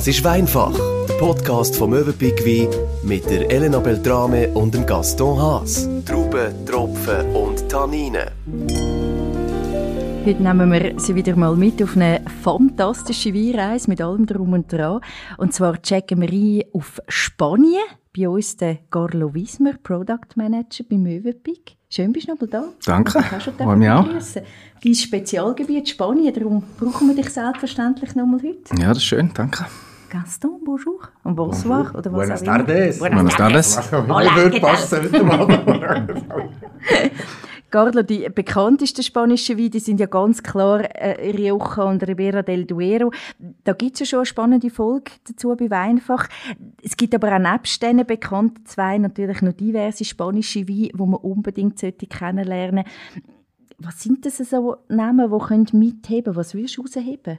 Das ist Weinfach, der Podcast vom Möwenpick Wein mit der Elena Beltrame und dem Gaston Haas. Trauben, Tropfen und Tanninen. Heute nehmen wir Sie wieder mal mit auf eine fantastische Weinreise mit allem Drum und Dran. Und zwar checken wir ein auf Spanien. Bei uns der Carlo Wiesmer, Product Manager bei Möwenpick. Schön, bist du noch da. Danke. Ich schon Freue mich auch. begrüßen. Dein Spezialgebiet Spanien, darum brauchen wir dich selbstverständlich nochmal heute. Ja, das ist schön, danke. Gaston, bonjour. Und bonsoir. Oder was Buenas auch immer. tardes. Buenas tardes. Hola. Carlo, die bekanntesten spanischen Weine sind ja ganz klar äh, Rioja und Ribera del Duero. Da gibt es ja schon eine spannende Folge dazu bei Weinfach. Es gibt aber auch nebst diesen bekannten zwei natürlich noch diverse spanische Weine, die man unbedingt sollte kennenlernen sollte. Was sind das so Namen, die mitheben können? Was würdest du rausheben?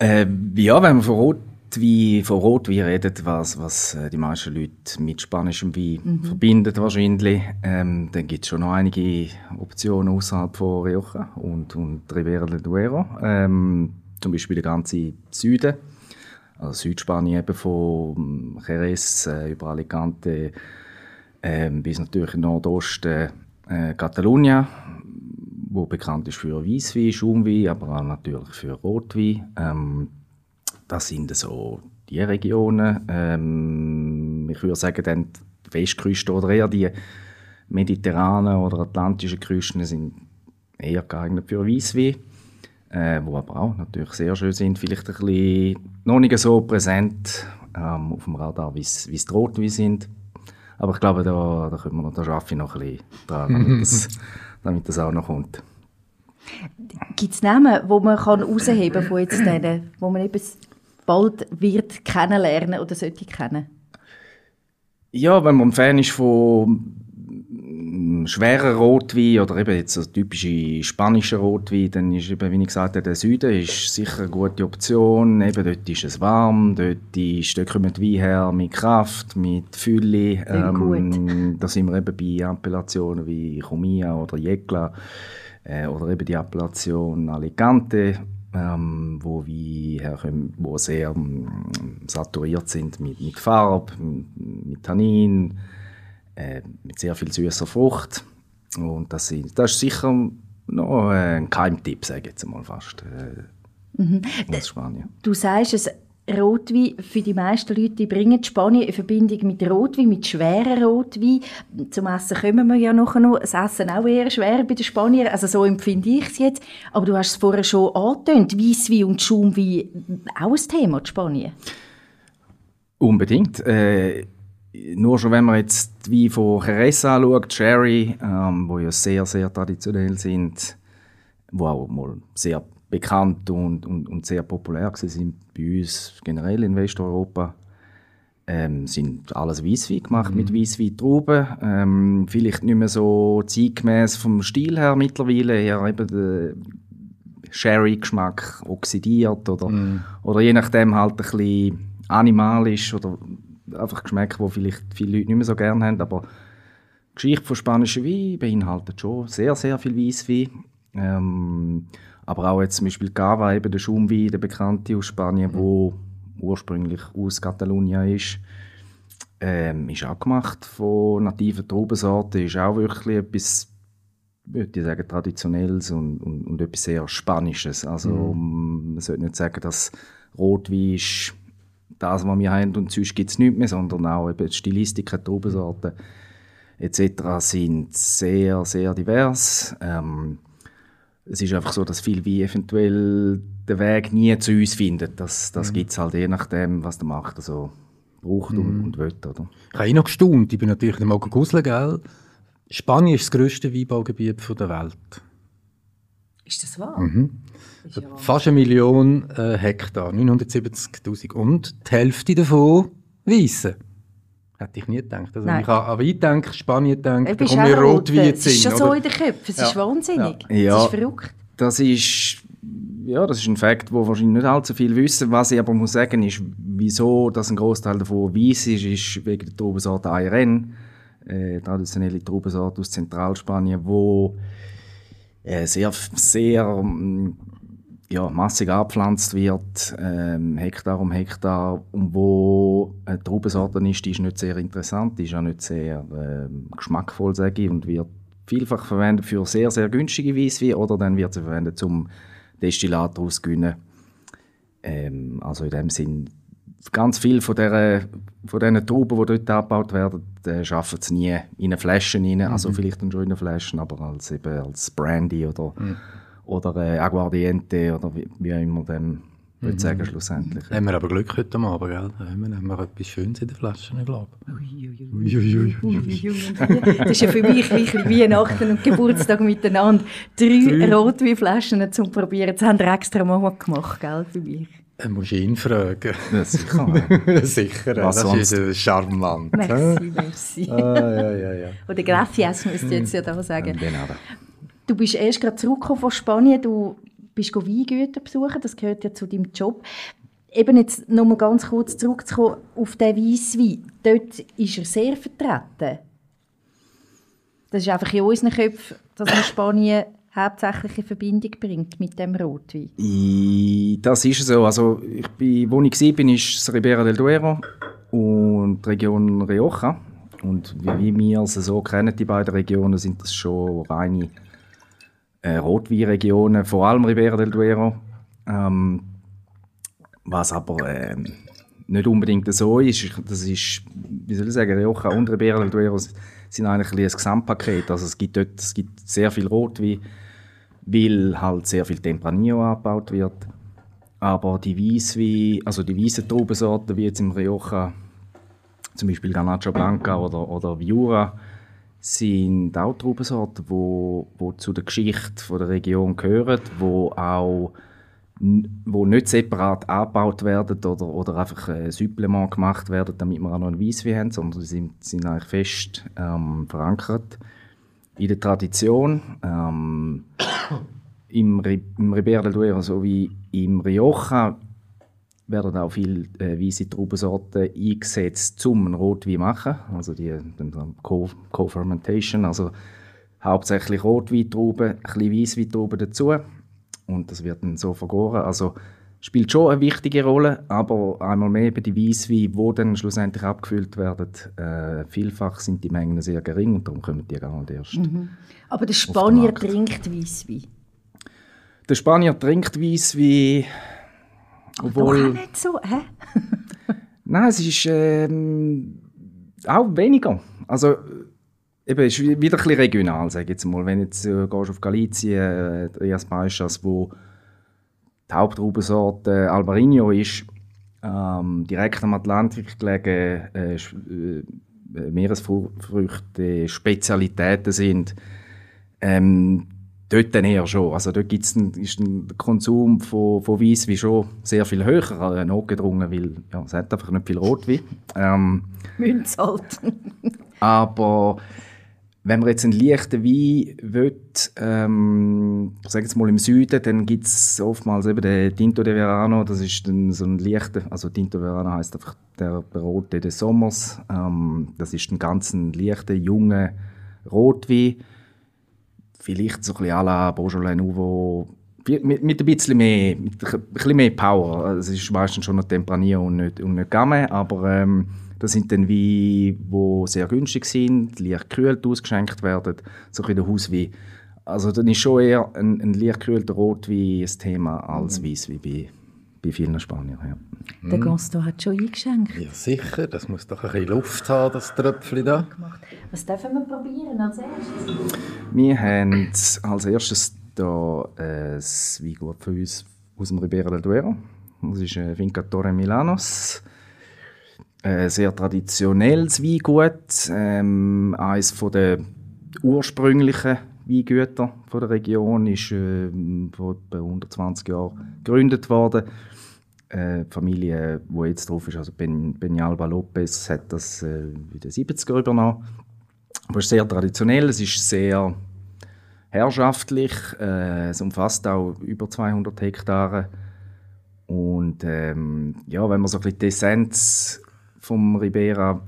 Äh, ja, wenn man von Rotwein, von Rotwein redet, was, was äh, die meisten Leute mit spanischem Wein verbindet wahrscheinlich, ähm, dann gibt es schon noch einige Optionen außerhalb von Rioja und, und Ribera del Duero. Ähm, zum Beispiel der ganze Süden, also Südspanien eben von Jerez äh, über Alicante ähm, bis natürlich Nordosten äh, Catalunya, wo bekannt ist für Weißwein, Schaumwein, aber auch natürlich für Rotwein. Ähm, das sind so die Regionen. Ähm, ich würde sagen, dann die Westküste oder eher die mediterranen oder atlantischen Küsten sind eher geeignet für Weißwein. Äh, wo aber auch natürlich sehr schön sind, vielleicht ein bisschen noch nicht so präsent ähm, auf dem Radar, wie es die Rotwein sind. Aber ich glaube, da, da, können wir noch, da arbeite ich noch ein bisschen dran, damit das, auch noch kommt. Gibt es Namen, die man kann herausheben kann von jetzt denen, wo man eben bald wird kennenlernen oder sollte kennen? Ja, wenn man Fan ist von mm, schweren Rotwein oder eben jetzt so typische spanische Rotwein, dann ist eben, wie ich gesagt habe, der Süden ist sicher eine gute Option. Eben dort ist es warm, dort, ist, dort kommen die Weine her mit Kraft, mit Fülle. Ähm, da sind wir eben bei Appellationen wie Comia oder Jekla äh, oder eben die Appellation Alicante, ähm, wo wir herkommen, wo sehr ähm, saturiert sind mit, mit Farbe, mit, mit Tannin, äh, mit sehr viel süßer Frucht. Und das, sind, das ist sicher noch äh, ein Keimtipp, sage ich jetzt mal fast, äh, aus Spanien. Du sagst es, Rotwein für die meisten Leute bringen Spanien in Verbindung mit Rotwein, mit schweren Rotwein. Zum Essen kommen wir ja noch. Das Essen auch eher schwer bei den Spaniern. Also so empfinde ich es jetzt. Aber du hast es vorher schon angetönt. Weisswein und Schaumwein, auch ein Thema in Spanien. Unbedingt. Äh, nur schon, wenn man jetzt Weine von Jerez anschaut, Sherry, ähm, wo ja sehr, sehr traditionell sind, wo auch mal sehr bekannt und, und, und sehr populär sind bei uns generell in Westeuropa, ähm, sind alles Weisswein gemacht mit Weisswein-Trauben. Ähm, vielleicht nicht mehr so zeitgemäß vom Stil her mittlerweile, eher eben der Sherry-Geschmack oxidiert oder, oder je nachdem halt ein bisschen animalisch oder einfach Geschmäcker, die vielleicht viele Leute nicht mehr so gerne haben, aber die Geschichte von spanischen Wein beinhaltet schon sehr, sehr viel Weisswein. Ähm, aber auch jetzt zum Beispiel Cava, eben der Schaumwein, der bekannte aus Spanien, wo ursprünglich aus Katalonien ist, ähm, ist auch gemacht von nativen Traubensorten, ist auch wirklich etwas, würde ich sagen, traditionelles und, und, und etwas sehr Spanisches. Also um, man sollte nicht sagen, dass Rotwein ist das, was wir haben und sonst gibt es nichts mehr, sondern auch eben die Stilistiken, Traubensorten etc. sind sehr, sehr divers. Ähm, es ist einfach so, dass viel wie eventuell den Weg nie zu uns findet. Das, das gibt es halt je nachdem, was der Markt also braucht und, und will. Oder? Ich habe eh noch gestaunt. Ich bin natürlich nicht mal gegusselt, gell? Spanien ist das grösste Weinbaugebiet der Welt. Ist das wahr? Ist ja Fast eine Million äh, Hektar, 970'000. Und die Hälfte davon Weisse. Hätte ich nie gedacht. Also, wenn Nein. ich an an Wein denke, Spanien dann bist kommt mir. Rotwein Es ist schon so in den Köpfen. Es ist Ja. wahnsinnig. Ja. Es ist verrückt. Das ist, ja, das ist ein Fakt, wo wahrscheinlich nicht allzu viel wissen. Was ich aber muss sagen, ist, wieso dass ein Großteil davon weiß ist, ist wegen der Traubensorte ARN, äh, traditionelle Traubensorte aus Zentralspanien, wo äh, sehr, sehr ähm, ja, massig angepflanzt wird, ähm, Hektar um Hektar, und wo eine Traubensorte ist, die ist nicht sehr interessant, die ist auch nicht sehr ähm, geschmackvoll, sage ich, und wird vielfach verwendet für sehr, sehr günstige Weisswein oder dann wird sie verwendet zum Destillat daraus. Ähm, also in dem Sinn, ganz viel von, der, von diesen Trauben, die dort abgebaut werden, äh, schaffen sie nie in eine Flasche rein, also vielleicht dann schon in eine Flasche, aber als, eben als Brandy oder oder äh, Aguardiente oder wie, wie auch immer dem würde sagen schlussendlich. Haben wir aber Glück heute Abend, gell? Da haben wir, haben wir etwas Schönes in den Flaschen, ich glaube Das ist ja für mich wie Weihnachten und Geburtstag miteinander. Drei Rotweinflaschen zum Probieren. Das haben wir extra mal gemacht, gell, für mich. Dann musst du ihn fragen. Ja, sicher. Sicher, Was das sonst? ist äh, charmant. Merci, merci. Ah, ja, ja, ja. Oder gracias, müsst ihr jetzt ja da sagen. Genau. Du bist erst gerade zurückgekommen von Spanien. Du bist Weingüter besuchen. Das gehört ja zu deinem Job. Eben jetzt noch mal ganz kurz zurückzukommen auf den Weisswein. Dort ist er sehr vertreten. Das ist einfach in unseren Köpfen, dass man Spanien hauptsächlich in Verbindung bringt mit dem Rotwein. Das ist so. Also ich bin, wo ich war, bin, das Ribera del Duero und die Region Rioja. Und wie, wir es so kennen, die beiden Regionen, sind das schon reine äh, Rotweinregionen, vor allem Ribera del Duero. Ähm, was aber ähm, nicht unbedingt so ist, ich- das ist, wie soll ich sagen, Rioja und Ribera del Duero sind eigentlich ein, ein Gesamtpaket. Also es gibt dort es gibt sehr viel Rotwein, weil halt sehr viel Tempranillo angebaut wird. Aber die Weisswein, also die weißen Traubensorten, wie jetzt im Rioja, zum Beispiel Ganacho Blanca oder, oder Viura, sind auch Traubensorten, wo, wo zu der Geschichte von der Region gehören, wo auch wo nicht separat angebaut werden oder, oder einfach ein Supplement gemacht werden, damit wir auch noch einen Weisswein haben, sondern sie sind, sind eigentlich fest ähm, verankert in der Tradition. Ähm, im, Ri- Im Ribera del Duero sowie im Rioja werden auch viele äh, weiße Traubensorten eingesetzt, um einen Rotwein zu machen. Also die dann Co- Co-Fermentation, also hauptsächlich Rotweintrauben, ein bisschen Weissweintrauben dazu. Und das wird dann so vergoren. Also spielt schon eine wichtige Rolle, aber einmal mehr eben die Weissweine, die dann schlussendlich abgefüllt werden, äh, vielfach sind die Mengen sehr gering und darum kommen die gar nicht erst. Aber der Spanier trinkt Weisswein. Der Spanier trinkt Weisswein, obwohl... auch nicht so, hä? Nein, es ist ähm, auch weniger. Also, eben, es ist wieder ein bisschen regional, sage ich jetzt mal. Wenn jetzt äh, gehst auf Galizien, äh, Trias Baixas, wo die Hauptraubensorte Albarino ist, ähm, direkt am Atlantik gelegen, äh, äh, Meeresfrüchte Spezialitäten sind, ähm, dort dann eher schon. Also dort gibt's ein, ist ein der Konsum von, von Weisswein schon sehr viel höher äh, notgedrungen, weil ja, es hat einfach nicht viel Rotwein. Ähm, Münzalt. aber wenn man jetzt einen leichten Wein will, ähm, ich sage jetzt mal im Süden, dann gibt es oftmals eben den Tinto de Verano, das ist dann so ein leichter, also Tinto de Verano heisst einfach der Rote des Sommers, ähm, das ist ein ganz ein leichter, junger Rotwein, vielleicht so ein bisschen à la Beaujolais Nouveau, mit, mit ein bisschen mehr, mit ein bisschen mehr Power. Es ist meistens schon noch Tempranillo und nicht, und nicht Gamay, aber ähm, das sind dann Weine, die sehr günstig sind, leicht gekühlt ausgeschenkt werden, so ein bisschen der Hauswein. Also dann ist schon eher ein, ein leicht gekühlter Rotwein ein Thema als Weißwein bei, bei vielen Spaniern. Ja. Der Gaston hat schon eingeschenkt. Ja, sicher. Das muss doch ein bisschen Luft haben, das Tröpfchen da. Was dürfen wir probieren als erstes? Wir haben als erstes äh, ein Weingut von uns aus dem Ribera del Duero. Das ist äh, Vinca Torre Milanos. Ein sehr traditionelles Weingut. Ähm, eines der ursprünglichen Weingüter von der Region ist äh, vor etwa 120 Jahren gegründet worden. Äh, die Familie, die jetzt drauf ist, also ben, Benalba Lopez, hat das äh, in den 70er übernommen. Aber es ist sehr traditionell, es ist sehr herrschaftlich, äh, es umfasst auch über 200 Hektare. Und ähm, ja, wenn man so ein bisschen die Essenz vom Ribera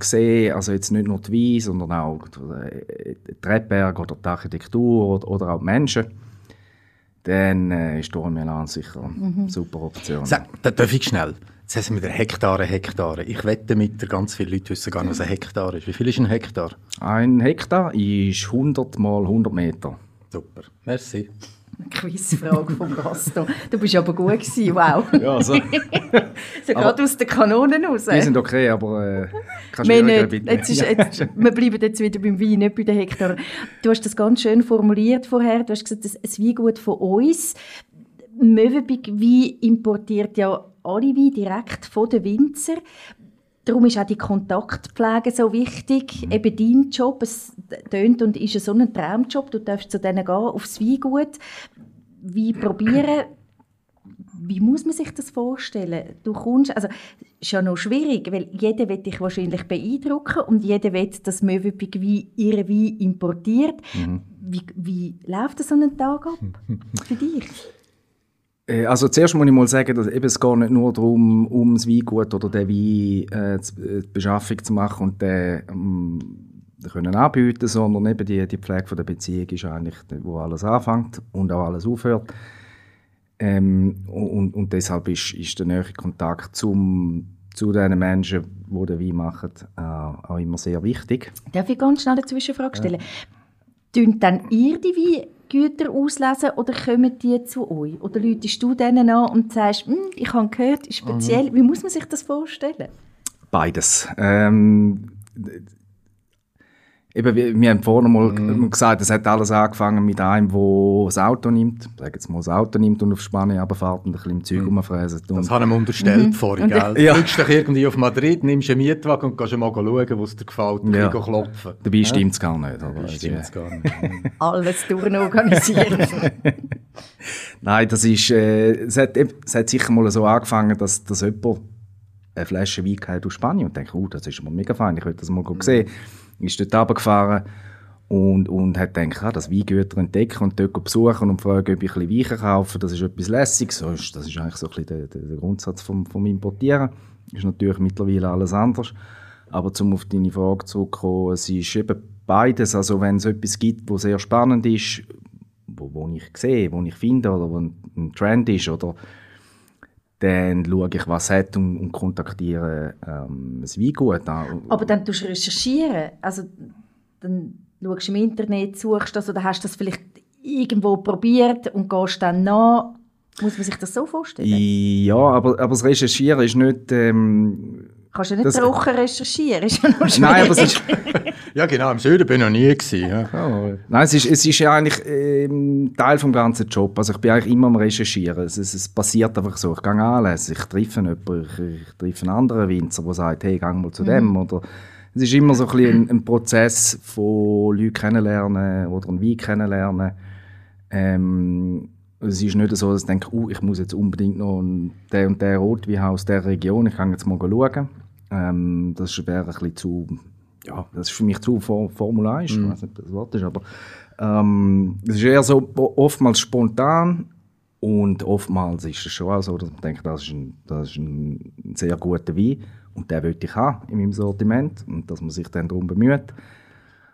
sehen, also jetzt nicht nur die Wein, sondern auch die Rebberge oder die Architektur oder, oder auch die Menschen, dann äh, ist Dormelan sicher eine super Option. Sag, da darf ich schnell. Jetzt wir wieder Hektare, Hektare. Ich wette mit, ganz viele Leute wissen gar nicht, was ein Hektar ist. Wie viel ist ein Hektar? Ein Hektar ist 100 mal 100 Meter. Super. Merci. Quizfrage vom Gaston. Du bist aber gut gewesen, wow. Ja, so. So gerade aus den Kanonen raus. Die sind okay, aber äh, kann Wir schwieriger nicht. bitte. Jetzt ist, jetzt, wir bleiben jetzt wieder beim Wein, nicht bei den Hektaren. Du hast das ganz schön formuliert vorher. Du hast gesagt, das- ein Weingut von uns. Möwenpick Wein importiert ja alle Weine direkt von den Winzer. Darum ist auch die Kontaktpflege so wichtig. Mhm. Eben dein Job, es tönt und ist so ein Traumjob. Du darfst zu denen gehen, aufs Weingut, Wein probieren. Wie muss man sich das vorstellen? Du kommst, also ist ja noch schwierig, weil jeder will dich wahrscheinlich beeindrucken und jeder will, dass Möwenpick Wein ihre Wein importiert. Mhm. Wie, wie läuft so ein Tag ab für dich? Äh, Also zuerst muss ich mal sagen, dass eben es geht nicht nur darum, um das Weingut oder den Wein äh, äh, die Beschaffung zu machen und den ähm, können anbieten, sondern eben die, die Pflege von der Beziehung ist eigentlich, wo alles anfängt und auch alles aufhört. Ähm, und, und deshalb ist, ist der nähere Kontakt zum, zu den Menschen, die den Wein machen, äh, auch immer sehr wichtig. Darf ich ganz schnell eine Zwischenfrage stellen? Tun dann ihr die Weingüter auslesen oder kommen die zu euch? Oder läutest du denen an und sagst, «Hm, ich habe gehört, ist speziell. Wie muss man sich das vorstellen? Beides. Ähm, eben, wir, wir haben vorhin mal Mhm. gesagt, es hat alles angefangen mit einem, der das Auto nimmt, sag jetzt mal das Auto nimmt und auf Spanien runterfährt und ein bisschen im Zeug rumfräst. Mhm. Das Und, habe ich ihm unterstellt vorhin, Und- gell? Ja. Du fliegst doch irgendwie auf Madrid, nimmst einen Mietwagen und gehst mal schauen, wo es dir gefällt, und Ja. ja. klopfen. dabei stimmt es gar nicht. Aber Das also, stimmt gar nicht. Alles durchorganisiert. Nein, das ist, äh, es, hat, es hat sicher mal so angefangen, dass, dass jemand eine Flasche Wein aus Spanien und denkt, oh, das ist mal mega fein, ich will das mal sehen. Ist dort runtergefahren und, und hat gedacht, ah, das Weingüter entdecken und dort besuchen und fragen, ob ich ein bisschen Wein kaufen kann. Das ist etwas Lässiges. So ist, das ist eigentlich so ein bisschen der, der, Grundsatz vom, vom Importieren. Ist natürlich mittlerweile alles anders. Aber um auf deine Frage zurückzukommen, es ist eben beides. Also wenn es etwas gibt, was sehr spannend ist, wo, wo ich sehe, wo ich finde oder wo ein, ein Trend ist oder dann schaue ich, was hat und, und kontaktiere ähm, das Weingut an. Aber dann tust du recherchieren. Also, dann schaust du im Internet, suchst das oder hast das vielleicht irgendwo probiert und gehst dann nach. Muss man sich das so vorstellen? Ja, aber, aber das Recherchieren ist nicht... Ähm, Kannst du nicht das- trocken recherchieren? Ist ja noch schwierig. nein, aber es ist... Ja, genau, im Süden bin ich noch nie gewesen. Ja. Nein, es ist, es ist ja eigentlich ähm, Teil vom ganzen Job. Also ich bin eigentlich immer am Recherchieren. Es, es, es passiert einfach so. Ich gehe anlesen, ich treffe jemanden, ich, ich treffe einen anderen Winzer, der sagt, hey, geh mal zu dem. Oder es ist immer so ein, ein, ein Prozess von Leuten kennenlernen oder einen Wein kennenlernen. Ähm, es ist nicht so, dass ich denke, uh, ich muss jetzt unbedingt noch der und der Rotwein haben aus dieser Region, ich kann jetzt mal schauen. Ähm, das wäre ein bisschen zu, ja, das ist für mich zu for formularisch, ich weiß nicht, ob das Wort ist, aber ähm, es ist eher so oftmals spontan und oftmals ist es schon auch so, dass man denkt, das ist ein, das ist ein sehr guter Wein und den will ich haben in meinem Sortiment und dass man sich dann darum bemüht.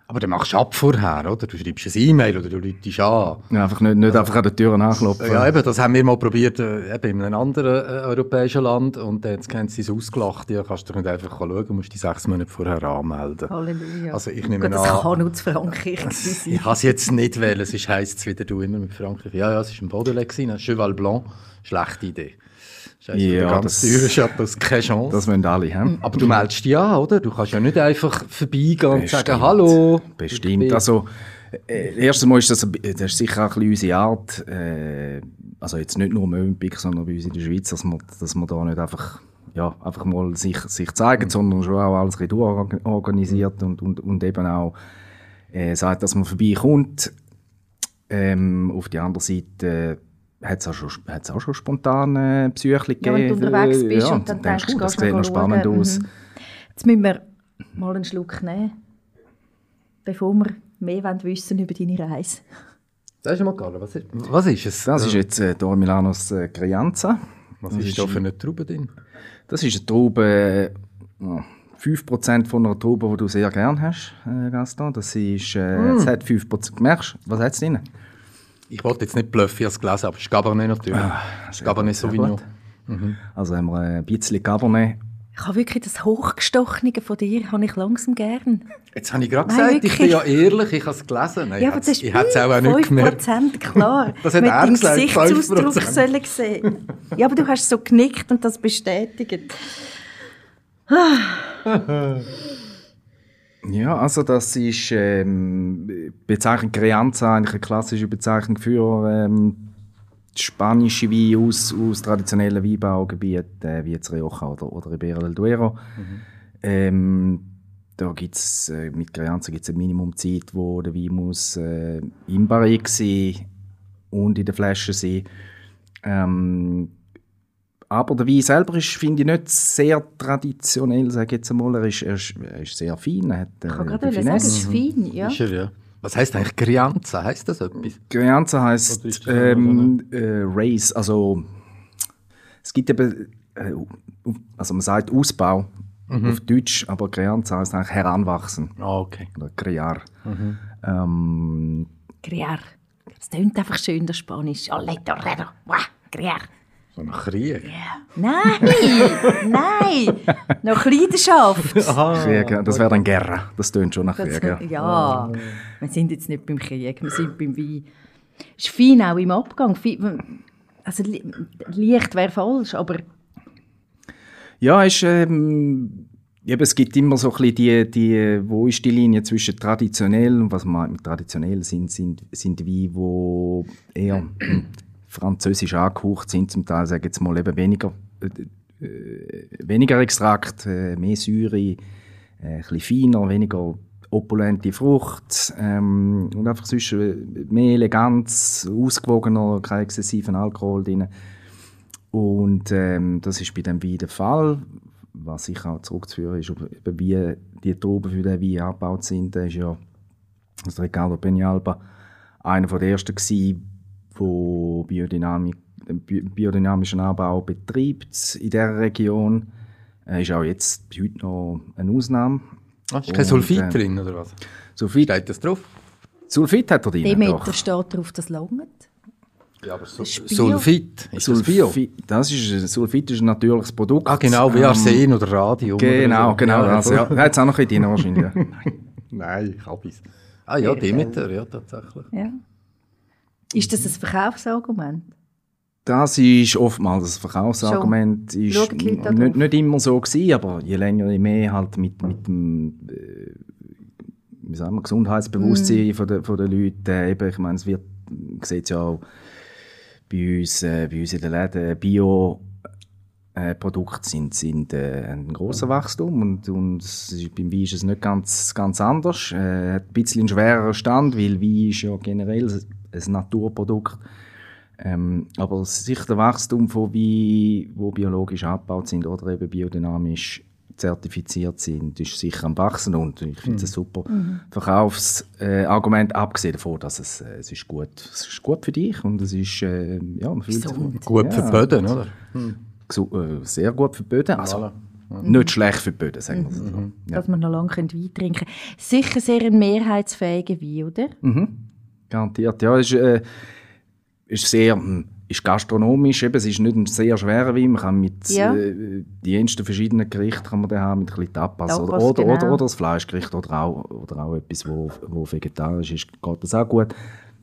Aber dann machst du ab vorher, oder? Du schreibst ein E-Mail oder du läutest an. Ja, einfach nicht, nicht einfach an der Tür anklopfen. Ja, eben, das haben wir mal probiert, äh, eben in einem anderen äh, europäischen Land. Und dann haben sie es ausgelacht. Ja, kannst du doch nicht einfach schauen, du musst die sechs Monate vorher anmelden. Halleluja. Also ich nehme Gut, das an- kann nur zu Frankreich sein. Ich habe es jetzt nicht wählen, es ist, heisst es wieder du immer mit Frankreich. Ja, ja, es war ein Baudelaire, gewesen, ein Cheval Blanc. Schlechte Idee. Scheiße, Ja, ja, ganz das- teure Chateaus, keine Chance. Das wollen alle haben. Aber du meldest dich an, oder? Du kannst ja nicht einfach vorbeigehen und Bestimmt. sagen, hallo. Bestimmt. Also, äh, erstens mal ist das, das ist sicher auch ein bisschen unsere Art, äh, also jetzt nicht nur im Olympic, sondern bei uns in der Schweiz, dass man, dass man da nicht einfach, ja, einfach mal sich, sich zeigen, sondern schon auch alles ein bisschen durchorganisiert und, und, und eben auch äh, sagt, dass man vorbeikommt. Ähm, auf die andere Seite hat es auch, schon- auch schon spontane Psyche Ja, wenn du gegeben. unterwegs bist ja, und dann denkst denkst, du, das sieht noch spannend schauen. aus. Mhm. Jetzt müssen wir mal einen Schluck nehmen, bevor wir mehr wollen wissen über deine Reise. Sagst du mal, Carlo, was ist, was ist es? Das ist jetzt äh, Dor Milanos äh, Crianza. was das ist ist da für eine Traube drin? Das ist eine Traube, äh, ja, 5% von einer Traube, die du sehr gerne hast, äh, Gaston. Das ist, äh, Mm. es hat 5%. Merkst du, was hat es drin? Ich wollte jetzt nicht bluffen, ich habe es gelesen, aber es ist Cabernet natürlich. Ah, Es ist Cabernet Sauvignon. gut. Also haben wir ein bisschen Cabernet. Ich habe wirklich das Hochgestochene von dir habe ich langsam gern. Jetzt habe ich gerade gesagt, ich wirklich. bin ja ehrlich, ich habe es gelesen. Nein, Ja, ich aber das ist es- ich hätte es auch, auch nicht gemerkt. 5%, klar. Das hat Mit er gesagt, Gesichtsausdruck 5%. sollen sehen. Ja, aber du hast so genickt und das bestätigt. Ja, also das ist ähm, Bezeichnung Crianza, eigentlich eine klassische Bezeichnung für ähm, spanische Weine aus, aus traditionellen Weinbaugebieten, äh, wie jetzt Rioja oder, oder Ribera del Duero. Ähm, da gibt's, äh, mit Crianza gibt es eine Minimumzeit, wo der Wein muss äh, im Barrique sein und in der Flasche sein. Ähm, aber der Wein selber ist, finde ich, nicht sehr traditionell, sage ich jetzt einmal. Er ist, er ist, er ist sehr fein, er hat äh, Ich kann gerade sagen, es Finesse. ist fein. Ja. Ist er, ja. Was heisst eigentlich Crianza? Heisst das etwas? Crianza Oder heisst ähm, äh, Race, also es gibt eben, äh, also man sagt Ausbau auf Deutsch, aber Crianza heisst eigentlich heranwachsen Ah, okay. oder criar. Ähm, Criar. Das klingt einfach schön, das Spanisch. Ole torero. Wow, Criar. So ein Krieg. Nein, nein. Nach Leidenschaft. Krieg, das wäre dann Guerra, das tönt schon nach Das, Krieg. Ja. ja, wir sind jetzt nicht beim Krieg, wir sind beim Wein. Es ist fein auch im Abgang. Also li- leicht wäre falsch, aber Ja, ist, ähm, eben, es gibt immer so ein bisschen die, die, wo ist die Linie zwischen traditionell und was man meint mit traditionell sind, sind, sind Weine, die eher französisch angehaucht sind, zum Teil, sage jetzt mal, eben weniger, äh, äh, weniger Extrakt, äh, mehr Säure, äh, ein bisschen feiner, weniger opulente Frucht ähm, und einfach sonst äh, mehr Eleganz, ausgewogener, kein exzessiven Alkohol drin. Und ähm, das ist bei dem Wein der Fall. Was ich auch zurückzuführen ist, wie die Trauben für den Wein angebaut sind. Der ist ja also Ricardo Peñalba einer der ersten gewesen, der Biodynamik, biodynamischen Anbau betreibt in dieser Region. Er ist auch jetzt heute noch eine Ausnahme. Ah, ist kein Und, Sulfit äh, drin, oder was? Sulfit, Steht das drauf? Sulfit hat er drin. Demeter doch. steht drauf, das langt. Ja, aber Bio. Sulfit. Ist das Bio? Sulfit, das ist, Sulfit ist ein natürliches Produkt. Ah, genau, wie Ähm, Arsen oder Radium. Genau, oder so. genau das. Ja. voll. Hat es auch noch ein bisschen drin wahrscheinlich. ja. Nein, ich habe es. Ah ja, Demeter, ja, tatsächlich. Ja. Ist das ein Verkaufsargument? Das ist oftmals ein Verkaufsargument. Ist Leute da nicht, nicht immer so gewesen, aber je länger, je mehr halt mit, mit dem äh, wie sagen wir, Gesundheitsbewusstsein Mhm. von der, von der Leute. Äh, eben, ich meine, es wird, man sieht ja auch bei uns, äh, bei uns in den Läden, Bio äh, Produkte sind, sind äh, ein großer Wachstum und, und ist, beim Wein ist es nicht ganz, ganz anders. Äh, hat ein bisschen einen schwereren Stand, weil Wein ist ja generell ein Naturprodukt. Ähm, aber sicher der Wachstum von Wein, wo biologisch abgebaut sind oder eben biodynamisch zertifiziert sind, ist sicher am wachsen und ich finde es ein super Verkaufsargument, äh, abgesehen davon, dass es, äh, es ist gut, es ist gut für dich und es ist äh, ja, man fühlt sich. Gut für die Böden, oder? gesu- äh, sehr gut für die Böden, also Voilà. nicht schlecht für die Böden, sagen wir es so. Ja. Dass man noch lange Wein trinken kann. Sicher sehr ein mehrheitsfähiger Wein, oder? Mhm. Garantiert, ja, ist, äh, ist sehr, hm, ist gastronomisch, eben, es ist nicht ein sehr schwerer Wein, man kann mit Ja. äh, die jensten verschiedenen Gerichten kann man den haben, mit ein bisschen Tapas, Tapas, oder, oder, genau. oder, oder das Fleischgericht oder auch, oder auch etwas, wo, wo vegetarisch ist, geht das auch gut.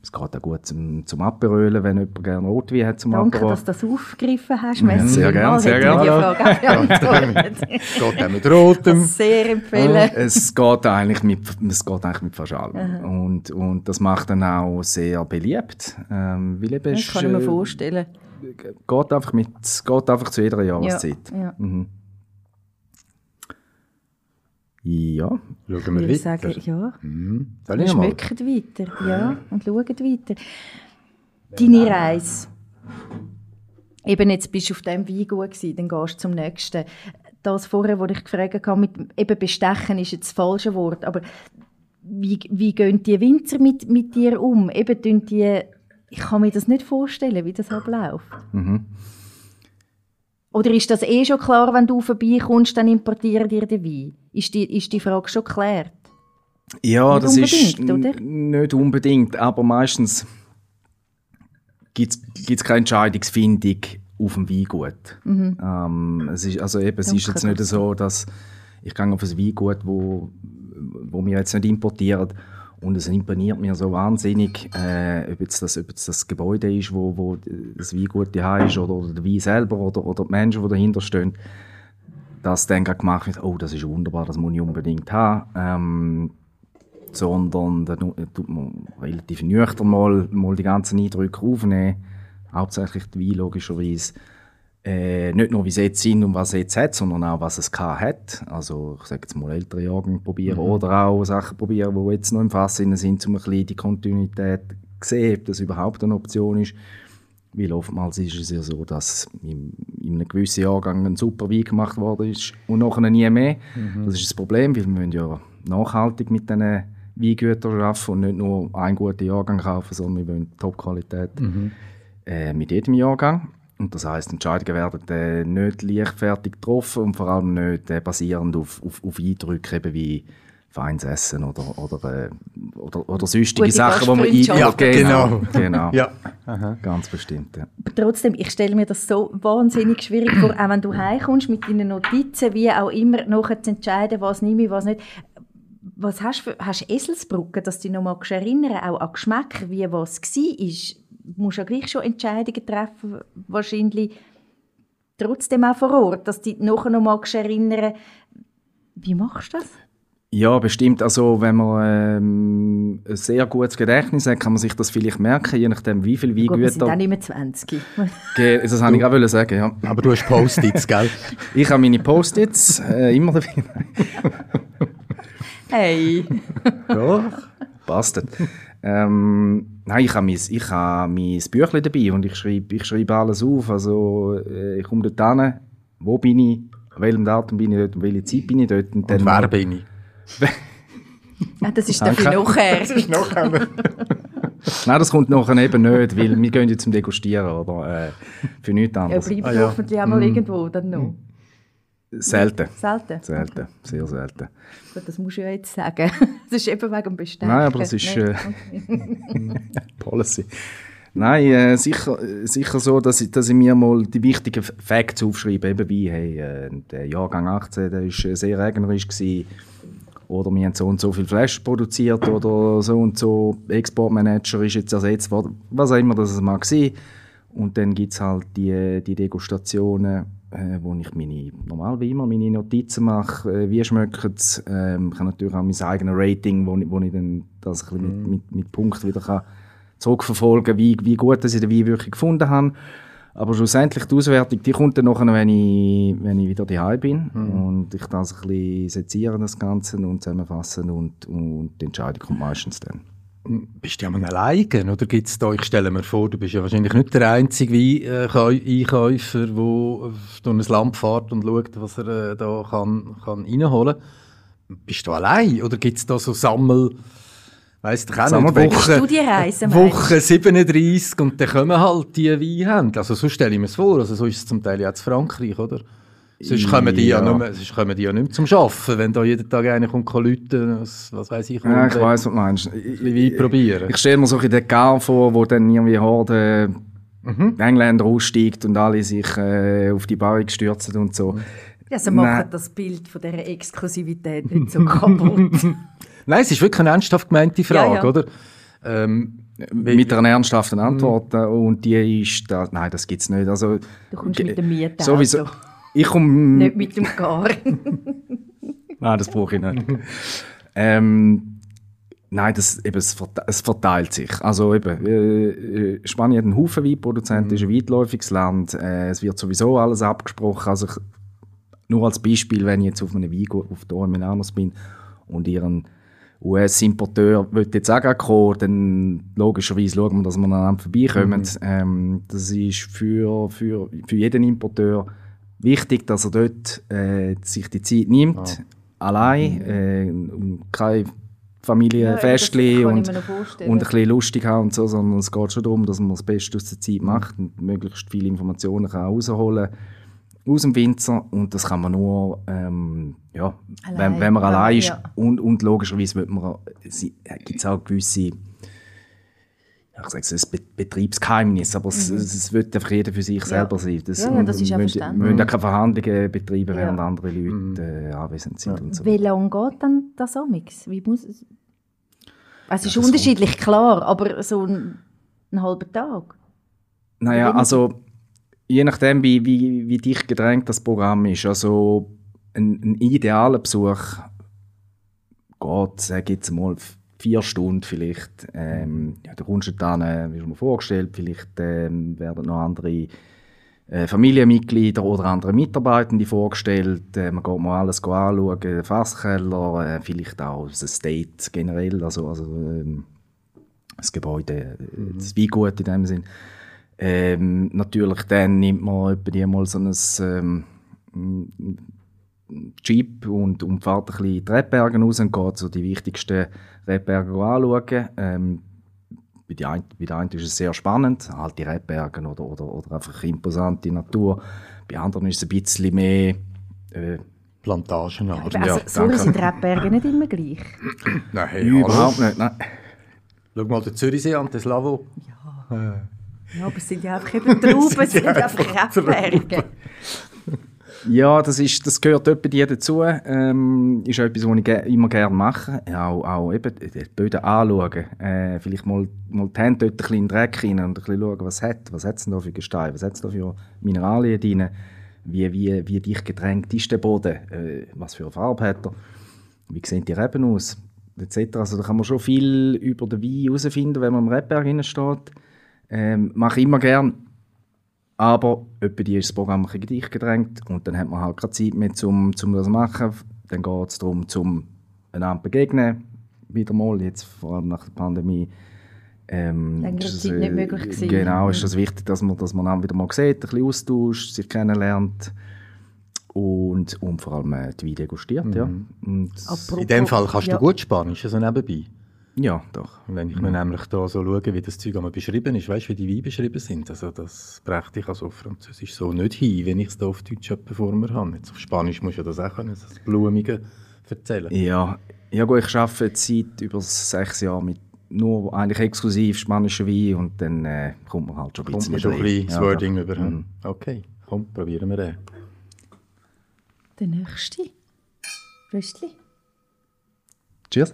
Es geht auch gut zum, zum Aperölen, wenn jemand gerne Rotwein hat zum Danke, Aperol. dass du das aufgegriffen hast. Sehr gern, vielmals, sehr hätte ich gern. die Frage auch beantwortet. Geht auch mit Rotem. Sehr empfehlen. es geht eigentlich mit, es geht eigentlich mit fast allem. Und, und das macht dann auch sehr beliebt. Ähm, weil eben Das kann ich mir vorstellen. geht einfach, mit, geht einfach zu jeder Jahreszeit. Ja. Mhm. Ja, Schauen wir weiter. sagen, ja. Mhm. Soll Wir ich mal? schmecken weiter, ja, und schauen weiter. Deine Reise. Eben jetzt bist du auf diesem Weingut gewesen, dann gehst du zum nächsten. Das vorher, wo ich gefragt habe, mit eben bestechen ist jetzt das falsche Wort, aber wie, wie gehen die Winzer mit, mit dir um? Eben tun die, ich kann mir das nicht vorstellen, wie das abläuft. Mhm. Oder ist das eh schon klar, wenn du vorbeikommst, dann importieren dir den Wein? Ist die, ist die Frage schon geklärt? ja Nicht das ist oder? nicht unbedingt, aber meistens gibt es keine Entscheidungsfindung auf dem Weingut. Mhm. Ähm, es ist, also eben, es ist jetzt nicht so, dass ich gehe auf ein Weingut, wo, wo wir jetzt nicht importieren und es imponiert mir so wahnsinnig, äh, ob, jetzt das, ob jetzt das Gebäude ist, wo, wo das Weingut daheim ist oder, oder der Wein selber oder, oder die Menschen, die dahinter stehen, dass dann gemacht wird, oh, das ist wunderbar, das muss ich unbedingt haben. Ähm, sondern da tut man relativ nüchtern mal, mal die ganzen Eindrücke aufnehmen, hauptsächlich die Wein logischerweise. Äh, nicht nur, wie sie jetzt sind und was sie jetzt hat, sondern auch, was es hat. Also, ich sage jetzt mal, ältere Jahrgänge probieren mhm. oder auch Sachen probieren, die jetzt noch im Fass sind, um ein bisschen die Kontinuität zu sehen, ob das überhaupt eine Option ist. Weil oftmals ist es ja so, dass in, in einem gewissen Jahrgang ein super Wein gemacht worden ist und nachher nie mehr. Mhm. Das ist das Problem, weil wir müssen ja nachhaltig mit diesen Weingütern arbeiten und nicht nur einen guten Jahrgang kaufen, sondern wir wollen Top-Qualität mhm. äh, mit jedem Jahrgang. Und das heißt, Entscheidungen werden äh, nicht leichtfertig getroffen und vor allem nicht äh, basierend auf, auf, auf Eindrücke eben wie feines Essen oder, oder, äh, oder, oder sonstige Sachen, die man ein... Ja, genau. genau. ja. Aha. Ganz bestimmt, ja. Aber trotzdem, ich stelle mir das so wahnsinnig schwierig vor, auch wenn du heimkommst mit deinen Notizen, wie auch immer, nachher zu entscheiden, was nehme ich, was nicht was hast du hast Eselsbrücke, dass du dich noch mal erinnern auch an Geschmäcker, wie was war? Du musst ja gleich schon Entscheidungen treffen, wahrscheinlich trotzdem auch vor Ort, dass du dich nachher noch mal erinnern Wie machst du das? Ja, bestimmt. Also wenn man ähm, ein sehr gutes Gedächtnis hat, kann man sich das vielleicht merken, je nachdem wie viel Weingüter... Wir sind auch nicht mehr 20. das wollte ich auch sagen, ja. Aber du hast Post-its, gell? ich habe meine Post-its äh, immer dabei. Hey. Doch. Passt. Ähm, nein, ich habe mein, ich habe mein Büchlein dabei und ich schreibe, ich schreibe alles auf. Also äh, ich komme dort hin, wo bin ich, an welchem Datum bin ich dort, und welche Zeit bin ich dort. Und, und wer bin ich? Ah, das ist dafür nachher. das ist nachher. Nein, das kommt nachher eben nicht, weil wir gehen jetzt zum Degustieren oder äh, für nichts anderes. Ja, bleibt ah, ja. hoffentlich auch mal mm. irgendwo dann noch. Selten. Selten? Selten, okay. sehr selten. Gut, das musst du ja jetzt sagen. Das ist eben wegen dem Bestänken. Nein, aber das ist äh, Policy. Nein, äh, sicher, sicher so, dass ich, dass ich mir mal die wichtigen Facts aufschreibe, eben wie, hey, äh, der Jahrgang 18, der war äh, sehr regnerisch gewesen, oder wir haben so und so viel Flash produziert, oder so und so Exportmanager ist jetzt ersetzt worden, was auch immer das mal war. Und dann gibt es halt die, die Degustationen, äh, wo ich meine, normal wie immer meine Notizen mache, äh, wie schmeckt es. Ähm, ich habe natürlich auch mein eigenes Rating, wo, wo ich dann das ein bisschen mit, mhm. mit, mit Punkten wieder kann zurückverfolgen kann, wie, wie gut dass ich den Wein wirklich gefunden habe. Aber schlussendlich die Auswertung, die kommt dann nachher, wenn ich, wenn ich wieder daheim bin mhm. und ich das ein bisschen seziere, das Ganze und zusammenfassen und, und die Entscheidung kommt meistens dann bist du ja mal alleine, oder gibt's da, ich stelle mir vor, du bist ja wahrscheinlich nicht der einzige Einkäufer, der durch ein Land fährt und schaut, was er äh, da kann, kann reinholen kann. Bist du allein, oder gibt es da so Sammel, weißt du, nicht, Woche, Woche 37 und dann kommen halt die Weinhändler. Also so stelle ich mir es vor, also so ist es zum Teil ja in Frankreich, oder? Sonst kommen die ja, ja, nicht, sonst kommen die ja nicht mehr zum Arbeiten, wenn da jeden Tag einer kommt, Leute, was, was weiß ich. Ja, ich weiss, was du meinst. Ich, probieren. Ich stelle mir so ein den Gar vor, wo dann irgendwie Horde mhm. Engländer aussteigt und alle sich äh, auf die Bauung stürzen und so. Ja, sie machen das Bild von dieser Exklusivität nicht so kaputt. Nein, es ist wirklich eine ernsthaft gemeinte Frage, ja, ja. oder? Ähm, mit einer ernsthaften Antwort. Mhm. Und die ist, da, nein, das gibt es nicht. Also, du kommst mit dem Mietauto. Sowieso. Ich komme... Nicht mit dem Gar. nein, das brauche ich nicht. ähm, nein, das, eben, es, verteilt, es verteilt sich. Also eben, äh, äh Spanien hat einen Haufen Weinproduzenten, mhm. ist ein weitläufiges Land. Äh, es wird sowieso alles abgesprochen. Also ich, nur als Beispiel, wenn ich jetzt auf einem Weingut auf Dormenanos bin und ihren US-Importeur jetzt auch kommen, dann logischerweise schauen wir, dass wir aneinander vorbeikommen. Mhm. Ähm, das ist für, für, für jeden Importeur wichtig, dass er dort äh, sich die Zeit nimmt, ah. allein, äh, und keine Familienfestchen ja, und, und ein bisschen lustig haben und so, sondern es geht schon darum, dass man das Beste aus der Zeit macht und möglichst viele Informationen kann rausholen aus dem Winzer und das kann man nur, ähm, ja, wenn, wenn man allein ist ja. und, und logischerweise wird man, gibt es auch gewisse ich sage es Betriebsgeheimnis, aber es, es wird einfach jeder für sich selber sein. Das, Ja, ja, das ist auch wir verständlich. müssen ja keine Verhandlungen betreiben, während Ja. andere Leute äh, anwesend sind und so. Wie lange geht dann das Amix? Wie muss es? Also es ist unterschiedlich, klar, aber so ein, ein halber Tag. Naja, also je nachdem, wie, wie, wie dicht gedrängt das Programm ist. Also ein, ein idealer Besuch geht, sage ich jetzt mal, vier Stunden vielleicht. Ähm, ja, da kommst du dann, wie schon mal vorgestellt, vielleicht ähm, werden noch andere äh, Familienmitglieder oder andere Mitarbeitende vorgestellt. Äh, man geht mal alles anschauen, Fasskeller, äh, vielleicht auch das Estate generell, also, also ähm, das Gebäude, äh, das Weingut in dem Sinn. Ähm, natürlich dann nimmt man etwa die mal so ein ähm, Jeep und, und fährt ein bisschen die Rebberge raus und geht so die wichtigsten Rebberge anschauen. Ähm, bei, der einen, bei der einen ist es sehr spannend, halt die Rebberge oder, oder, oder einfach imposante Natur. Bei anderen ist es ein bisschen mehr... Äh, Plantagenart. Also, Ja, so danke. sind Rebberge nicht immer gleich. Nein, hey, überhaupt nicht. Nein. Schau mal den Zürichsee an, das Lavo. Ja, aber es sind ja einfach eben Trauben, es sind einfach Rebberge. Ja, das, ist, das gehört etwa dir dazu. Ähm, ist auch etwas, was ich ge immer gerne mache. Auch, auch eben die Böden anschauen. Äh, vielleicht mal, mal die Hände dort ein bisschen in den Dreck rein und ein bisschen schauen, was hat Was hat es denn da für Gestein? Was hat es da für Mineralien drin? Wie, wie, wie dicht gedrängt ist der Boden? Äh, was für eine Farbe hat er? Wie sehen die Reben aus? Etc. Also da kann man schon viel über den Wein herausfinden, wenn man im Rebberg steht. Ähm, mache ich immer gerne. Aber etwa die ist das Programm ein dicht gedrängt und dann hat man halt keine Zeit mehr, um, um das zu machen. Dann geht es darum, zum einander begegnen. Wieder mal, jetzt vor allem nach der Pandemie. Ähm, Längere ist es, Zeit nicht möglich gewesen. Genau, ist es wichtig, dass man, dass man einander wieder mal sieht, ein bisschen austauscht, sich kennenlernt und, und vor allem äh, die Weine degustiert. Ja. Und, Apropos- In dem Fall kannst ja. du gut Spanisch, also nebenbei. Ja, doch. Wenn ich mir nämlich da so schaue, wie das Zeug einmal beschrieben ist, weißt du, wie die Weine beschrieben sind, also das brächte ich also auf Französisch so nicht hin, wenn ich es da auf Deutsch vor mir habe. Jetzt auf Spanisch muss ja das auch können, das Blumige erzählen. Ja, ja gut, ich arbeite jetzt seit über sechs Jahren mit nur eigentlich exklusiv spanischen Wein und dann äh, kommt man halt schon ein Kommt bisschen man schon ein bisschen das Ja, Wording doch. über. Mhm. Okay, komm, probieren wir den. Der nächste. Röstli. Cheers.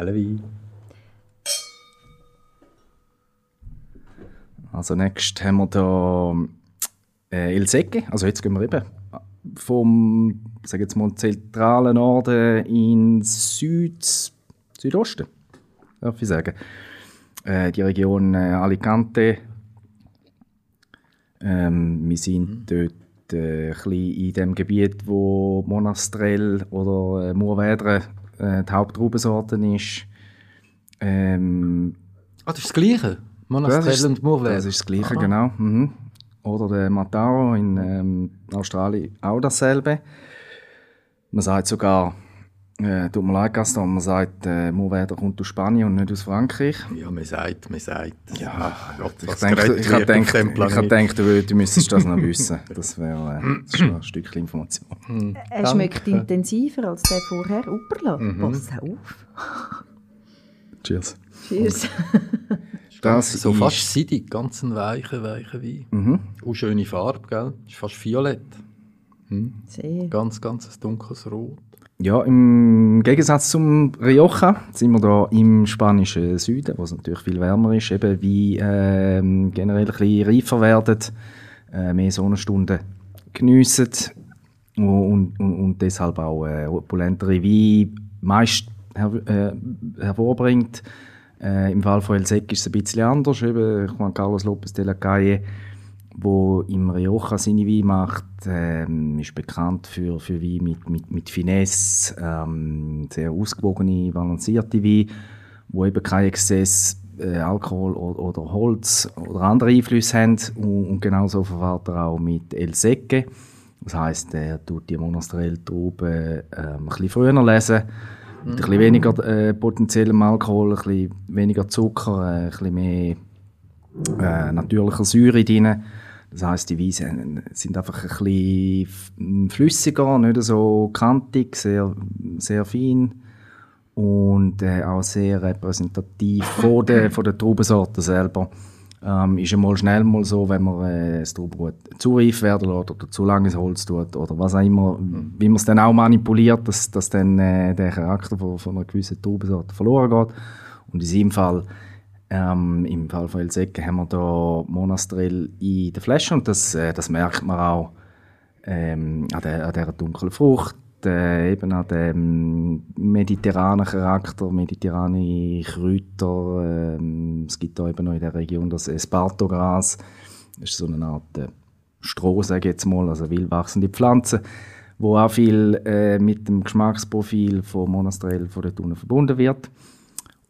Alle Wein. Also nächstes haben wir da äh, El Secche, also jetzt gehen wir eben vom, sag jetzt mal, zentralen Norden in Süd, Südosten, darf ich sagen. Äh, die Region äh, Alicante. Ähm, wir sind dort äh, in dem Gebiet, wo Monastrell oder äh, Mourvèdre äh, die Haupttraubensorte ist. Ähm, Ah, das ist das Gleiche? Monastrell und Mourvèdre? das ist das Gleiche, Aha. genau. Mhm. Oder der Mataro in ähm, Australien auch dasselbe. Man sagt sogar, äh, tut mir leid, Gaston, man sagt, äh, Mourvèdre kommt aus Spanien und nicht aus Frankreich. Ja, man sagt, man sagt. Ja, Gott, ich was denke, ich habe gedacht, dem ich Planeten. habe gedacht, du, du müsstest das noch wissen. Das wäre äh, das ein Stück Information. Er schmeckt intensiver als der vorher. Upperla, pass auf. Cheers. Cheers. Das So ist- fast seidig, ganz ein weicher, weicher Wein. Mhm. Und schöne Farbe, gell? Ist fast violett. Sehr. Ganz, ganz ein dunkles Rot. Ja, im Gegensatz zum Rioja sind wir da im spanischen Süden, wo es natürlich viel wärmer ist, eben wie ähm, generell ein bisschen reifer werden, äh, mehr Sonnenstunden geniessen und, und, und deshalb auch äh, opulentere Wein meist her, äh, hervorbringt. Äh, Im Fall von El Sec ist es ein bisschen anders. Eben Juan Carlos López de la Calle wo im Rioja seine Weine macht, ähm, ist bekannt für, für Wein mit, mit, mit Finesse, ähm, sehr ausgewogene, balancierte Weine, wo eben kein Exzess äh, Alkohol oder, oder Holz oder andere Einflüsse haben und, und genauso verfahrt er auch mit El Secche. Das heisst, er tut die Monastrell-Trauben ähm, ein bisschen früher lesen, mit ein bisschen weniger äh, potenziellem Alkohol, ein bisschen weniger Zucker, äh, ein bisschen mehr äh, natürlicher Säure drin. Das heisst, die Weine sind einfach ein bisschen flüssiger, nicht so kantig, sehr, sehr fein und äh, auch sehr repräsentativ von der, von der Traubensorte selber. Ähm, ist einmal schnell mal so, wenn man äh, das Traubengut zu reif werden lässt oder zu langes Holz tut oder was auch immer, wie man es dann auch manipuliert, dass, dass dann äh, der Charakter von, von einer gewissen Traubensorte verloren geht. Und in seinem Fall, ähm, im Fall von El haben wir da Monastrell in der Flasche und das, äh, das merkt man auch ähm, an, der, an dieser dunklen Frucht, äh, eben an dem mediterranen Charakter, mediterrane Kräuter. Ähm, es gibt da eben noch in der Region das Espartogras. Das ist so eine Art äh, Stroh, sage ich jetzt mal, also wildwachsende Pflanze, wo auch viel äh, mit dem Geschmacksprofil von Monastrell von der Tunen verbunden wird.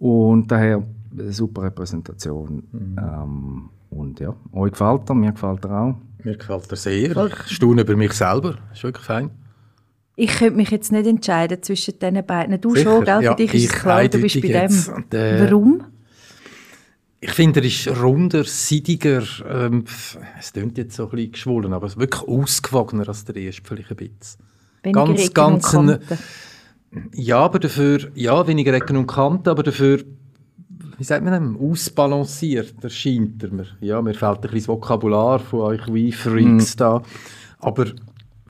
Und daher eine super Repräsentation. Mhm. Ähm, und ja, euch gefällt er, mir gefällt er auch. Mir gefällt er sehr. Ich staune über mich selber. Ist wirklich fein. Ich könnte mich jetzt nicht entscheiden zwischen diesen beiden. Du Sicher? schon, gell? Ja, Für dich ist es klar, du bist bei dem. Und, äh, Warum? Ich finde, er ist runder, seidiger. Ähm, es klingt jetzt so ein bisschen geschwollen, aber es ist wirklich ausgewogener als der erste, vielleicht ein bisschen. Weniger ganz, ganz. Ja, aber dafür, ja, weniger Ecken und Kanten, aber dafür, wie sagt man dem, ausbalanciert erscheint er mir. Ja, mir fehlt ein bisschen das Vokabular von euch wie Freaks mm. da. Aber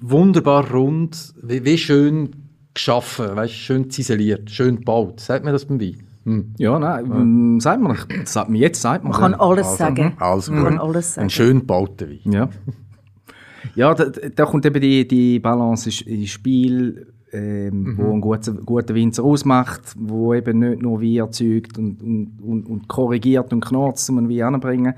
wunderbar rund, wie, wie schön geschaffen, weißt, schön ziseliert, schön gebaut. Sagt man das beim Wein? Hm. Ja, nein, ja. Ähm, sagt man nicht. Sagt man jetzt, sagt man. Man kann alles also, sagen. Also man kann alles sagen. Ein schön gebauter Wein. Ja. ja, da, da, kommt eben die, die Balance ins Spiel, ähm, mhm. wo ein guter, guter Winzer ausmacht, wo eben nicht nur Wein erzeugt und, und, und, und korrigiert und knurzt, um einen Wein anzubringen,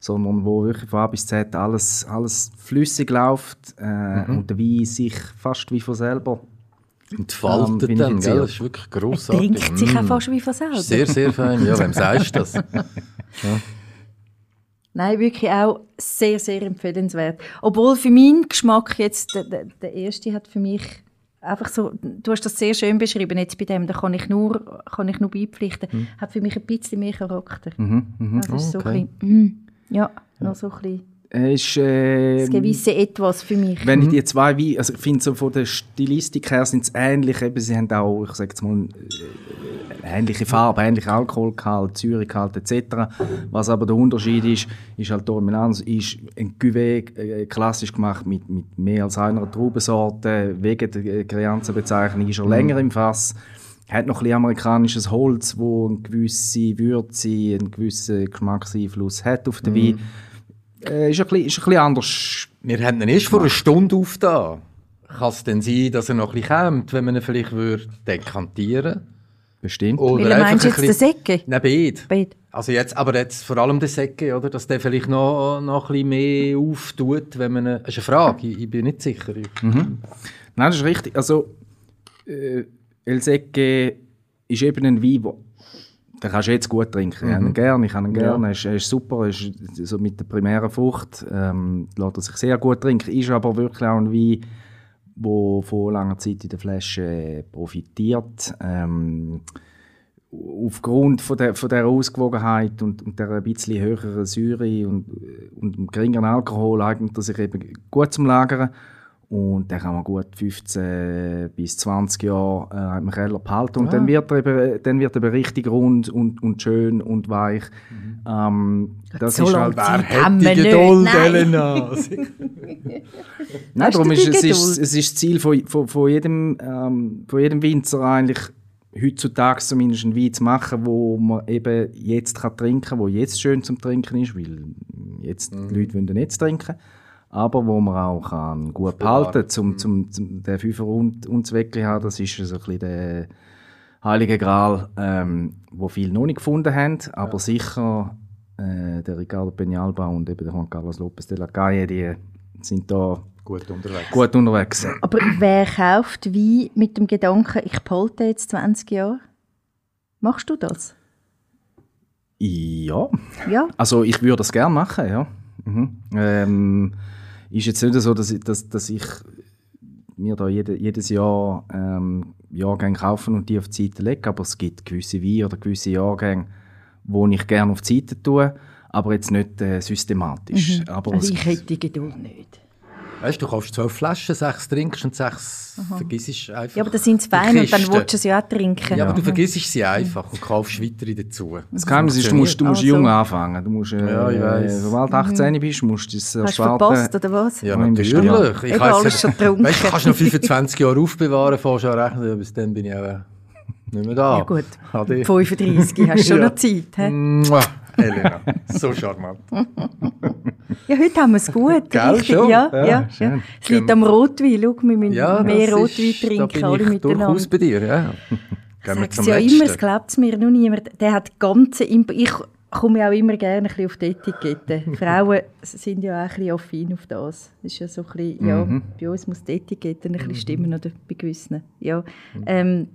sondern wo wirklich von A bis Z alles, alles flüssig läuft äh, mhm. und der Wein sich fast wie von selber entfaltet ähm, dann, gell? Das ist wirklich grossartig. Er trinkt sich mm. auch fast wie von selber. Sehr, sehr fein. Ja, wem sagst du das? ja. Nein, wirklich auch sehr, sehr empfehlenswert. Obwohl für meinen Geschmack jetzt, der, der, der erste hat für mich einfach so, du hast das sehr schön beschrieben jetzt bei dem, da kann ich nur, kann ich nur beipflichten, mhm. hat für mich ein bisschen mehr Charakter. Mhm, mh. Das ist oh, okay. so ein bisschen, mm, ja, noch so ein bisschen ist, äh, das gewisse Etwas für mich. Wenn ich die zwei Weine, also ich finde so von der Stilistik her sind es ähnlich, eben, sie haben auch, ich sage jetzt mal, äh, ähnliche Farbe, ähnliche Alkoholgehalt, Säuregehalt etc. Was aber der Unterschied ist, ist halt Milan ist ein Cuvée äh, klassisch gemacht mit, mit mehr als einer Traubensorte, wegen der Kreanzenbezeichnung ist er mhm. länger im Fass hat noch ein bisschen amerikanisches Holz, wo eine gewisse Würze, einen gewissen Geschmackseinfluss hat auf den mhm. Wein äh, ist, ein bisschen, ist ein bisschen anders. Wir haben ihn erst vor einer Stunde aufgetan. Kann es denn sein, dass er noch ein bisschen kommt, wenn man ihn vielleicht würde dekantieren Bestimmt. Oder Wie meinst du jetzt den Säcke? Nein, beide. beide. Also jetzt, aber jetzt vor allem den Säcke, oder? Dass der vielleicht noch, noch ein bisschen mehr auftut, wenn man... Das ist eine Frage, ich, ich bin nicht sicher. Mhm. Nein, das ist richtig. Also, äh, El Säcke ist eben ein Wein, der den kannst du jetzt gut trinken. Mhm. Ich habe ihn mhm. gerne, ich habe ihn gerne. Ja. Er, ist, er ist super, er ist so mit der primären Frucht ähm, lässt er sich sehr gut trinken. Ist aber wirklich auch ein Wein, der von langer Zeit in der Flasche profitiert. Ähm, aufgrund von der, von der Ausgewogenheit und, und der ein bisschen höheren Säure und, und dem geringeren Alkohol eignet er sich eben gut zum Lagern. Und dann kann man gut 15 bis 20 Jahre äh, im Keller behalten. Und ja. dann, wird er eben, dann wird er eben richtig rund und, und schön und weich. Mhm. Ähm, das so ist halt, wer hätte die Geduld, Elena? Nein, darum ist es, ist, es ist das Ziel von, von, von, jedem, ähm, von jedem Winzer eigentlich, heutzutage zumindest einen Wein zu machen, wo man eben jetzt kann trinken kann, wo jetzt schön zum Trinken ist, weil jetzt mhm. die Leute wollen jetzt trinken aber wo man auch kann gut behalten kann, um, zum, zum den Fünfer und, und haben. Das ist so ein bisschen der heilige Gral, ähm, wo viele noch nicht gefunden haben, aber ja. sicher äh, der Ricardo Peñalba und eben der Juan Carlos López de la Calle, die sind da gut unterwegs. Gut unterwegs. Aber wer kauft Wein mit dem Gedanken, ich behalte jetzt 20 Jahre? Machst du das? Ja. ja. Also ich würde das gerne machen, ja. Mhm. Ähm, ist jetzt nicht so, dass ich, dass, dass ich mir da jede, jedes Jahr ähm, Jahrgänge kaufen und die auf die Seite lege, aber es gibt gewisse Weine oder gewisse Jahrgänge, wo ich gerne auf die Seite tue, aber jetzt nicht äh, systematisch. Mhm. Aber also ich hätte die Geduld nicht. Weißt du, du kaufst zwölf Flaschen, sechs trinkst und sechs vergisst einfach. Ja, aber das sind es Wein und dann willst du sie auch trinken. Ja, aber du vergisst sie einfach und kaufst weitere dazu. Das Geheimnis ist, du musst, du musst Also. jung anfangen. Du musst, äh, Ja, ich weiss. Sobald du 18 bist, musst du das Hast du verpasst, oder was? Ja, Ja, natürlich. investieren. Ich Eben weiss, alles schon getrunken. Weißt du, kannst noch 25 Jahre aufbewahren, fährst an rechnen, bis dann bin ich auch äh, nicht mehr da. Ja gut, Ade. 35, hast schon Ja. noch Zeit. He? Elena, so charmant. Ja, heute haben wir es gut. Gell, richtig, schon? Ja, Ja, ja, ja. Es liegt am Rotwein. Schau, wir müssen Ja, mehr Rotwein ist, trinken, da alle bin ich durchaus miteinander. bei dir, ja. Gehen wir zum ja immer, es glaubt es mir noch niemand. Der hat ganze Imp Ich komme auch immer gerne ein bisschen auf die Etikette. Frauen sind ja auch ein bisschen affin auf das. Das ist ja so ein bisschen, ja, Mhm. bei uns muss die Etikette ein bisschen stimmen, oder bei gewissen. Ja. Ähm,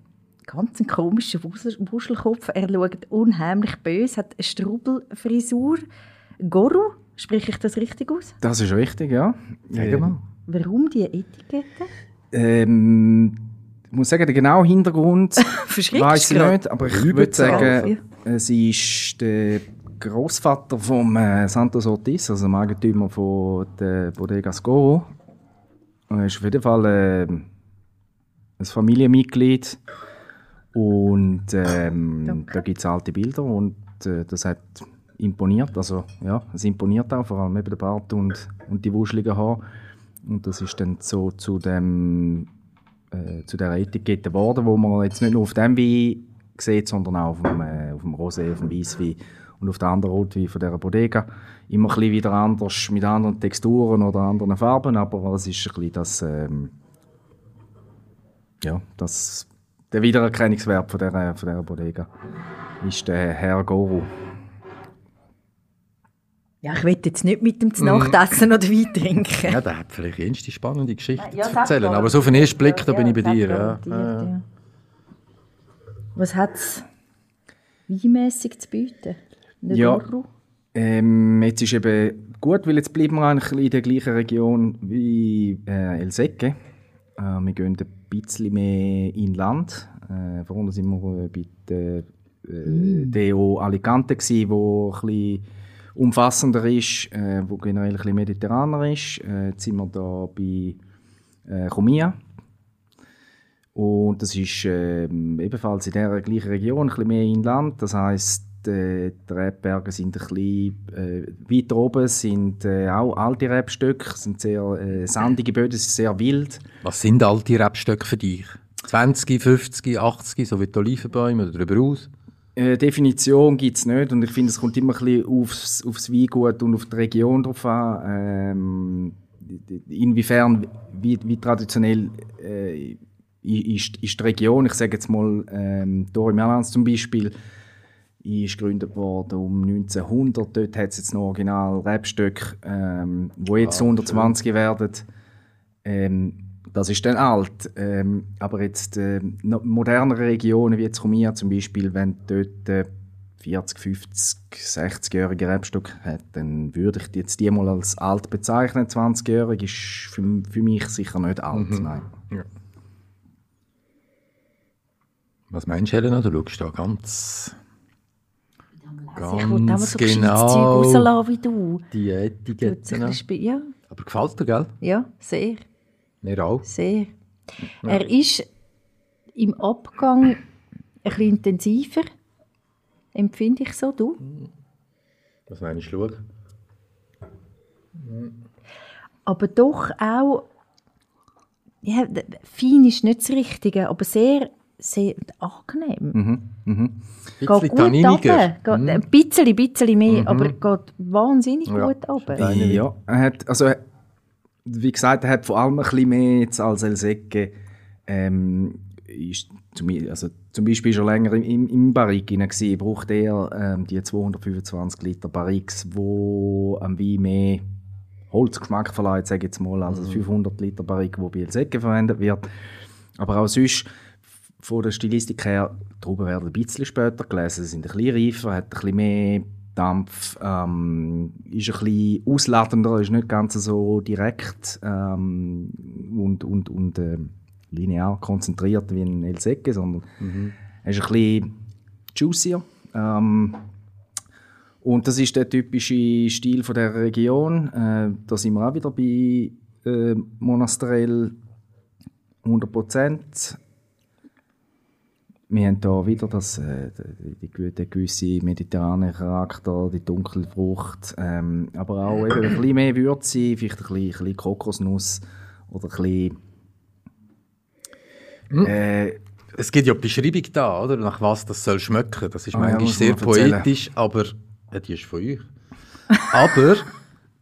ganz ein komischer Wusel- Wuschelkopf. Er schaut unheimlich böse, hat eine Strubelfrisur. Goru, spreche ich das richtig aus? Das ist richtig, ja. Sag mal. Warum die Etikette? Ähm, ich muss sagen, den genauen Hintergrund weiß ich nicht, aber ich würde sagen, sie ist der Großvater von äh, Santos Ortiz, also dem Eigentümer von der Bodega Scoro. Er ist auf jeden Fall äh, ein Familienmitglied und ähm, da gibt es alte Bilder und äh, das hat imponiert, also ja, es imponiert auch, vor allem eben der Bart und, und die wuscheligen Haare. Und das ist dann so zu dem äh, zu der Etikette geworden, wo man jetzt nicht nur auf dem Wein sieht, sondern auch auf dem, äh, auf dem Rosé, auf dem Weisswein und auf der anderen Rotwein von dieser Bodega. Immer ein wieder anders, mit anderen Texturen oder anderen Farben, aber es ist ein bisschen das, ähm, ja, das, der Wiedererkennungswert von dieser, von dieser Bodega ist der Herr Goru. Ja, ich will jetzt nicht mit dem zu Nacht essen oder Wein trinken. Ja, der hat vielleicht jenste spannende Geschichten Ja, zu erzählen. Aber so auf den ersten Blick, da bin ich bei dir. Ja. garantiert, Ja. ja. Was hat es weinmässig zu bieten? Eine Ja. Ähm, jetzt ist eben gut, weil jetzt bleiben wir eigentlich in der gleichen Region wie äh, El Secche. Äh, wir gehen ein bisschen mehr inland. Äh, vorhin sind wir äh, bei der äh, DO Alicante, gewesen, wo ein bisschen umfassender ist, äh, wo generell ein bisschen mediterraner ist. Äh, jetzt sind wir da bei äh, Comia. Und das ist ähm, ebenfalls in dieser gleichen Region, ein bisschen mehr inland. Das heisst, äh, die Rebberge sind ein bisschen äh, weiter oben, sind äh, auch alte Rebstöcke, sind sehr äh, sandige Böden, ist sehr wild. Was sind alte Rebstöcke für dich? 20, 50, 80, so wie die Olivenbäume oder darüber aus? Äh, Definition gibt es nicht und ich finde, es kommt immer ein bisschen aufs, aufs Weingut und auf die Region drauf an. Ähm, inwiefern, wie, wie traditionell äh, ist, ist die Region, ich sage jetzt mal, ähm, hier im Irlands zum Beispiel, ist gegründet worden um 1900. Dort hat es jetzt noch original Rebstöcke, ähm, wo jetzt 120 werden. Ähm, das ist dann alt. Ähm, aber jetzt äh, modernere Regionen, wie jetzt Rumia zum Beispiel, wenn dort äh, 40, 50, 60-jährige Rebstock hat, dann würde ich jetzt die mal als alt bezeichnen. 20-jährig ist für, für mich sicher nicht alt, nein. Was meinst du, Helena? Du schaust da ganz, Also ich mal ganz so gescheites Zeug genau rauslassen wie du. die Etiketten. Ja, Aber gefällt dir, gell? ja, sehr, Mir auch. sehr. Er ist im Abgang ein bisschen intensiver, empfinde ich so, du? Was meinst du? Schau. aber doch auch, ja, fein ist nicht das Richtige, aber sehr, sehr angenehm. Mhm, mhm. Geht gut runter. Geht Ein bisschen, bisschen mehr, Mhm. aber geht wahnsinnig Ja. gut runter. Ja, er hat, also, wie gesagt, er hat vor allem ein bisschen mehr jetzt als El Secche. Ähm, ist zum, also, zum Beispiel schon länger im, im, im Barrique gewesen, braucht er ähm, die 225 Liter Barriques, wo am Wein mehr Holzgeschmack verleiht, sage ich jetzt mal, als das 500 Liter Barrique, wo bei El Secche verwendet wird. Aber auch sonst, von der Stilistik her, die Trauben werden ein bisschen später gelesen, sie sind ein bisschen reifer, hat ein bisschen mehr Dampf, ähm, ist ein bisschen ausladender, ist nicht ganz so direkt ähm, und, und, und ähm, linear konzentriert wie ein El Secche, sondern er ist ein bisschen juicier. Ähm, und das ist der typische Stil von der Region. Äh, da sind wir auch wieder bei äh, Monasterell 100%. Wir haben hier wieder das, äh, die, die, den gewissen mediterranen Charakter, die dunkle Frucht, ähm, aber auch eben ein bisschen mehr Würze, vielleicht ein bisschen, ein bisschen Kokosnuss oder ein bisschen... Äh, es gibt ja die Beschreibung da, oder? nach was das soll schmecken. Das ist ja, manchmal muss sehr poetisch, aber ja, die ist von euch. aber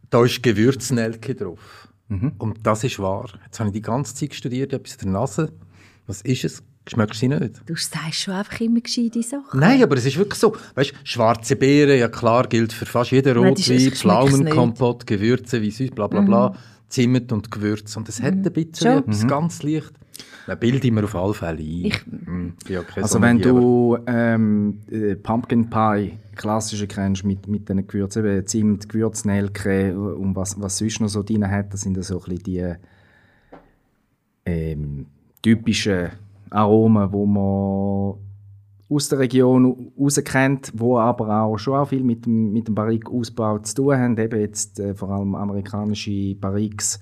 da ist Gewürznelke drauf. Mhm. Und das ist wahr. Jetzt habe ich die ganze Zeit studiert, etwas in der Nase. Was ist es? Schmeckst du sie nicht? Du sagst schon einfach immer gescheite Sachen. Nein, aber es ist wirklich so. Weißt, schwarze Beeren, ja klar, gilt für fast jeden Rotwein, Pflaumenkompott, Gewürze wie sonst, bla bla bla, Zimt und Gewürz. Und es hat ein bisschen Schon. etwas ganz leicht. Da bilde ich mir auf alle Fälle ein. Ich- ja kein Also wenn Sommelier, du ähm, äh, Pumpkin Pie, klassische kennst, mit, mit diesen Gewürzen, eben Zimt, Gewürznelke und was, was sonst noch so drin hat, das sind so ein bisschen die ähm, typischen Aromen, die man aus der Region raus kennt, wo aber auch schon auch viel mit dem, mit dem Barrique-Ausbau zu tun haben. Eben jetzt äh, vor allem amerikanische Barriques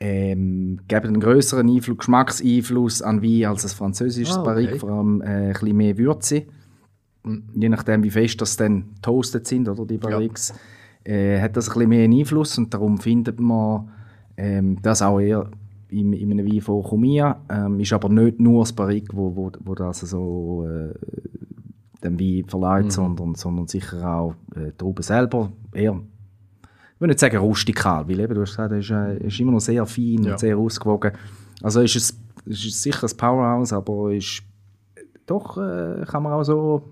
ähm, geben einen größeren Einfluss, Geschmackseinfluss an Wein als ein französisches Ah, okay. Barrique, vor allem äh, ein bisschen mehr Würze. Je nachdem, wie fest das dann toastet sind, oder die Barriques, äh, hat das ein bisschen mehr Einfluss und darum findet man ähm, das auch eher in, in einem Wein von Chumia. Ähm, ist aber nicht nur das Barrique, wo, wo, wo das so äh, dem Wein verleiht, sondern, sondern sicher auch äh, die Trauben selber eher ich will nicht sagen rustikal, weil eben, du hast gesagt, er ist, äh, ist immer noch sehr fein Ja. und sehr ausgewogen. Also ist es, ist es sicher ein Powerhouse, aber ist doch äh, kann man auch so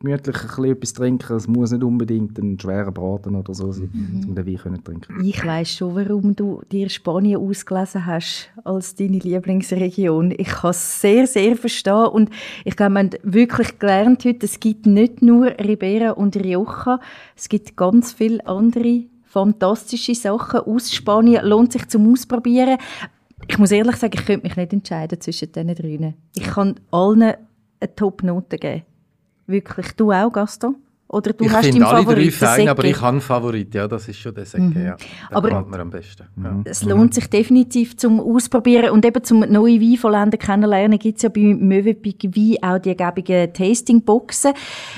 gemütlich ein bisschen etwas trinken. Es muss nicht unbedingt ein schwerer Braten oder so sein, um den Wein können trinken. Ich weiß schon, warum du dir Spanien ausgelesen hast als deine Lieblingsregion. Ich kann es sehr, sehr verstehen und ich glaube, wir haben wirklich gelernt heute, es gibt nicht nur Ribera und Rioja, es gibt ganz viele andere fantastische Sachen aus Spanien. Lohnt sich zum Ausprobieren. Ich muss ehrlich sagen, ich könnte mich nicht entscheiden zwischen diesen drei. Ich kann allen eine Top-Note geben. Wirklich. Du auch, Gaston? Oder du ich hast finde alle drei fein, aber ich habe einen Favorit. Ja, das ist schon der Säcke, ja. Der Aber- mir am besten. Ja. Es lohnt sich definitiv zum Ausprobieren und eben zum neue Wein von Ländern kennenlernen gibt es ja bei Möwenpick Wein auch die ergeben Tastingboxen.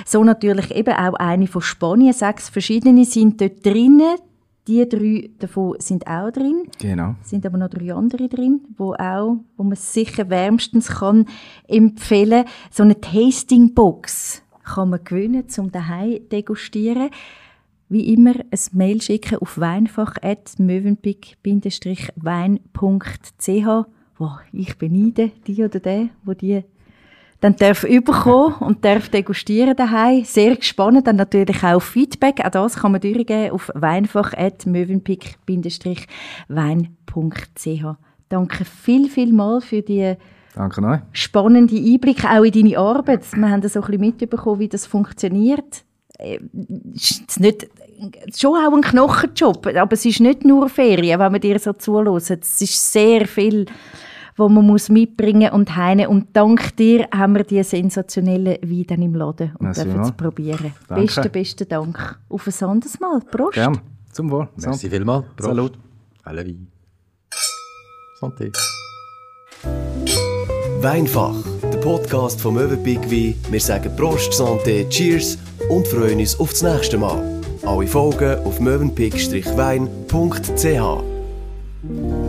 So natürlich eben auch eine von Spanien. Sechs verschiedene sind dort drinnen. Die drei davon sind auch drin. Genau. Es sind aber noch drei andere drin, wo auch, wo man sicher wärmstens kann empfehlen. So eine Tastingbox kann man gewinnen, zum daheim degustieren. Wie immer ein Mail schicken auf weinfach@mövenpick-wein.ch. Wow, ich beneide die oder den, wo die dann darf überkommen und darf degustieren daheim. Sehr gespannt, dann natürlich auch Feedback. Auch das kann man durchgeben auf weinfach@mövenpick-wein.ch. Danke viel, viel mal für die Danke euch. spannende Einblicke auch in deine Arbeit. Wir haben das so ein bisschen mitbekommen, wie das funktioniert. Äh, Es ist nicht, schon auch ein Knochenjob, aber es ist nicht nur Ferien, wenn man dir so zuhört. Es ist sehr viel, wo man muss mitbringen und heine. Und dank dir haben wir die sensationellen Weine dann im Laden und Merci dürfen es probieren. Danke. Besten, besten Dank. Auf ein anderes Mal. Prost. Gern. Zum Wohl. Merci vielmals. Prost. Salut. Alle Wein. Santé. Weinfach, der Podcast vom Möwenpick Wein. Wir sagen Prost, Santé, Cheers und freuen uns auf das nächste Mal. Alle Folgen auf möwenpick-wein.ch.